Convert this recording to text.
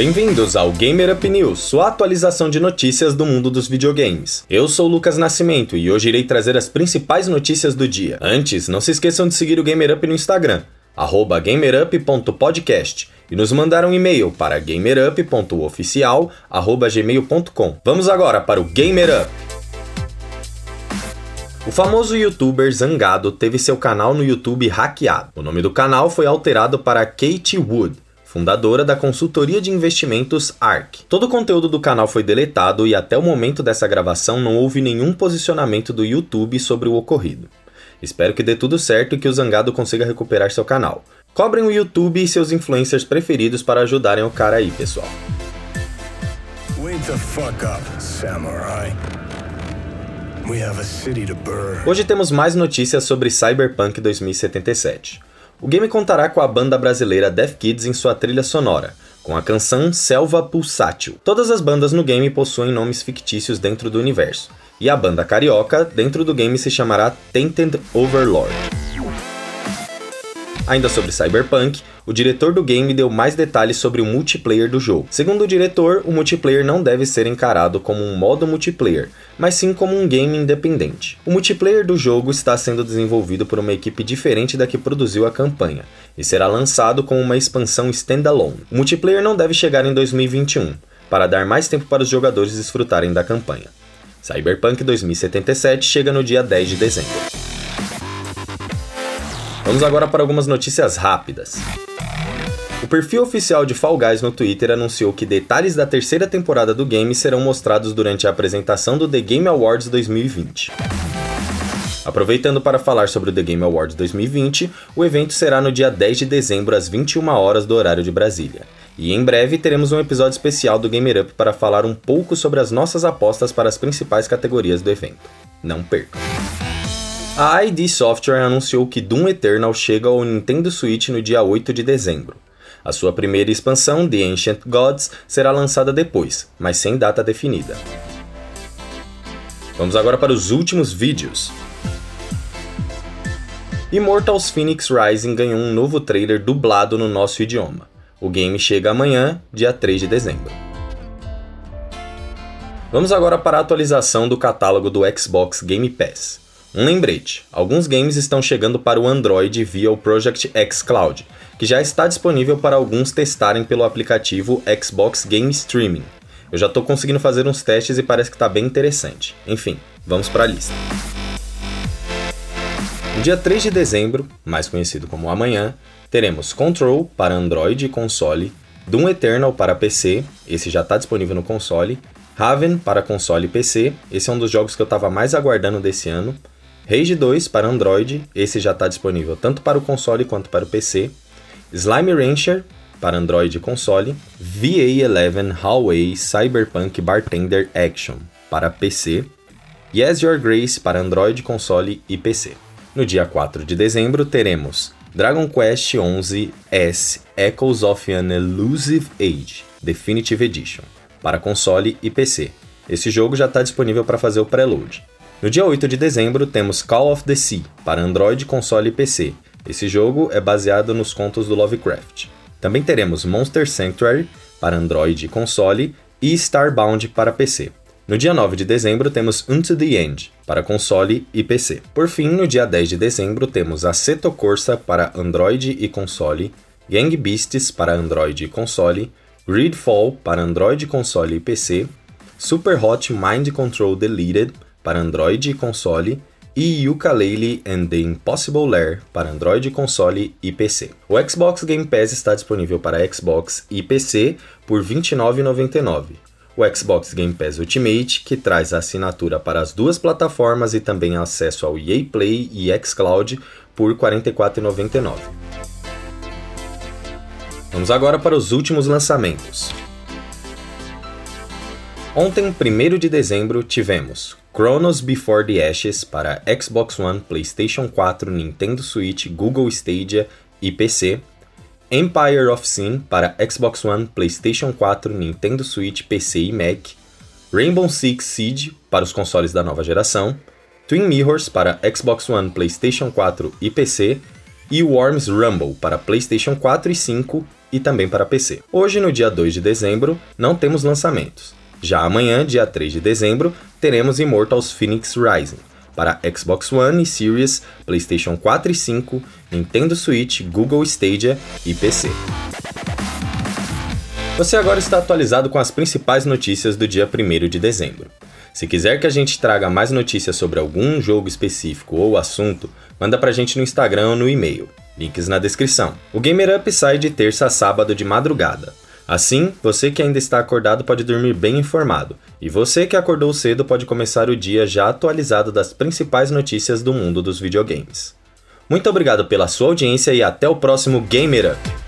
Bem-vindos ao Gamer Up News, sua atualização de notícias do mundo dos videogames. Eu sou Lucas Nascimento e hoje irei trazer as principais notícias do dia. Antes, não se esqueçam de seguir o Gamer Up no Instagram, gamerup.podcast e nos mandar um e-mail para gamerup.oficial@gmail.com. Vamos agora para o Gamer Up. O famoso youtuber Zangado teve seu canal no YouTube hackeado. O nome do canal foi alterado para Kate Wood fundadora da consultoria de investimentos ARK. Todo o conteúdo do canal foi deletado e até o momento dessa gravação não houve nenhum posicionamento do YouTube sobre o ocorrido. Espero que dê tudo certo e que o Zangado consiga recuperar seu canal. Cobrem o YouTube e seus influencers preferidos para ajudarem o cara aí, pessoal. Hoje temos mais notícias sobre Cyberpunk 2077. O game contará com a banda brasileira Death Kids em sua trilha sonora, com a canção Selva Pulsátil. Todas as bandas no game possuem nomes fictícios dentro do universo, e a banda carioca dentro do game se chamará Tainted Overlord. Ainda sobre Cyberpunk, o diretor do game deu mais detalhes sobre o multiplayer do jogo. Segundo o diretor, o multiplayer não deve ser encarado como um modo multiplayer, mas sim como um game independente. O multiplayer do jogo está sendo desenvolvido por uma equipe diferente da que produziu a campanha, e será lançado como uma expansão standalone. O multiplayer não deve chegar em 2021, para dar mais tempo para os jogadores desfrutarem da campanha. Cyberpunk 2077 chega no dia 10 de dezembro. Vamos agora para algumas notícias rápidas. Perfil oficial de Fall Guys no Twitter anunciou que detalhes da terceira temporada do game serão mostrados durante a apresentação do The Game Awards 2020. Aproveitando para falar sobre o The Game Awards 2020, o evento será no dia 10 de dezembro às 21 horas do horário de Brasília. E em breve teremos um episódio especial do Gamer Up para falar um pouco sobre as nossas apostas para as principais categorias do evento. Não percam! A ID Software anunciou que Doom Eternal chega ao Nintendo Switch no dia 8 de dezembro. A sua primeira expansão, The Ancient Gods, será lançada depois, mas sem data definida. Vamos agora para os últimos vídeos. Immortals Phoenix Rising ganhou um novo trailer dublado no nosso idioma. O game chega amanhã, dia 3 de dezembro. Vamos agora para a atualização do catálogo do Xbox Game Pass. Um lembrete: alguns games estão chegando para o Android via o Project X Cloud, que já está disponível para alguns testarem pelo aplicativo Xbox Game Streaming. Eu já estou conseguindo fazer uns testes e parece que está bem interessante. Enfim, vamos para a lista. No dia 3 de dezembro, mais conhecido como amanhã, teremos Control para Android e console, Doom Eternal para PC, esse já está disponível no console, Raven para console e PC, esse é um dos jogos que eu estava mais aguardando desse ano, Rage 2 para Android, esse já está disponível tanto para o console quanto para o PC. Slime Rancher para Android e console. VA11 Hallway Cyberpunk Bartender Action para PC. Yes Your Grace para Android, console e PC. No dia 4 de dezembro teremos Dragon Quest XI S Echoes of an Elusive Age Definitive Edition para console e PC. Esse jogo já está disponível para fazer o preload. No dia 8 de dezembro temos Call of the Sea para Android, console e PC. Esse jogo é baseado nos contos do Lovecraft. Também teremos Monster Sanctuary para Android e console e Starbound para PC. No dia 9 de dezembro temos Unto the End para console e PC. Por fim, no dia 10 de dezembro temos Assetto Corsa para Android e console, Gang Beasts para Android e console, Gridfall para Android, console e PC, Super Hot Mind Control Deleted para Android e console, e Yooka-Laylee and the Impossible Lair para Android, console e PC. O Xbox Game Pass está disponível para Xbox e PC por R$ 29,99. O Xbox Game Pass Ultimate, que traz a assinatura para as duas plataformas e também acesso ao EA Play e xCloud por R$ 44,99. Vamos agora para os últimos lançamentos. Ontem, 1 de dezembro, tivemos Chronos Before the Ashes para Xbox One, PlayStation 4, Nintendo Switch, Google Stadia e PC. Empire of Sin para Xbox One, PlayStation 4, Nintendo Switch, PC e Mac. Rainbow Six Siege para os consoles da nova geração. Twin Mirrors para Xbox One, PlayStation 4 e PC. E Worms Rumble para PlayStation 4 e 5 e também para PC. Hoje, no dia 2 de dezembro, não temos lançamentos. Já amanhã, dia 3 de dezembro, teremos Immortals Phoenix Rising para Xbox One e Series, PlayStation 4 e 5, Nintendo Switch, Google Stadia e PC. Você agora está atualizado com as principais notícias do dia 1 de dezembro. Se quiser que a gente traga mais notícias sobre algum jogo específico ou assunto, manda pra gente no Instagram ou no e-mail. Links na descrição. O Gamer Up sai de terça a sábado de madrugada. Assim, você que ainda está acordado pode dormir bem informado, e você que acordou cedo pode começar o dia já atualizado das principais notícias do mundo dos videogames. Muito obrigado pela sua audiência e até o próximo Gamer Up!